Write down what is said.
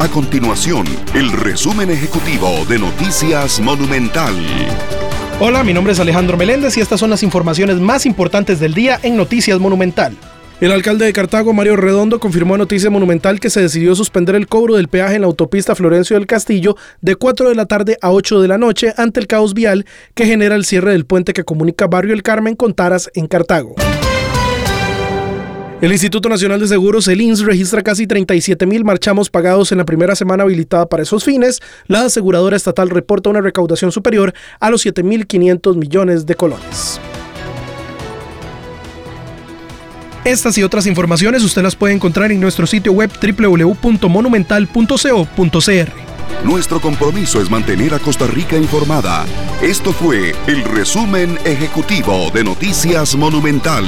A continuación, el resumen ejecutivo de Noticias Monumental. Hola, mi nombre es Alejandro Meléndez y estas son las informaciones más importantes del día en Noticias Monumental. El alcalde de Cartago, Mario Redondo, confirmó a Noticia Monumental que se decidió suspender el cobro del peaje en la autopista Florencio del Castillo de 4 de la tarde a 8 de la noche ante el caos vial que genera el cierre del puente que comunica Barrio El Carmen con Taras en Cartago. El Instituto Nacional de Seguros, el INS, registra casi 37 mil marchamos pagados en la primera semana habilitada para esos fines. La aseguradora estatal reporta una recaudación superior a los 7.500 millones de colones. Estas y otras informaciones usted las puede encontrar en nuestro sitio web www.monumental.co.cr. Nuestro compromiso es mantener a Costa Rica informada. Esto fue el resumen ejecutivo de Noticias Monumental.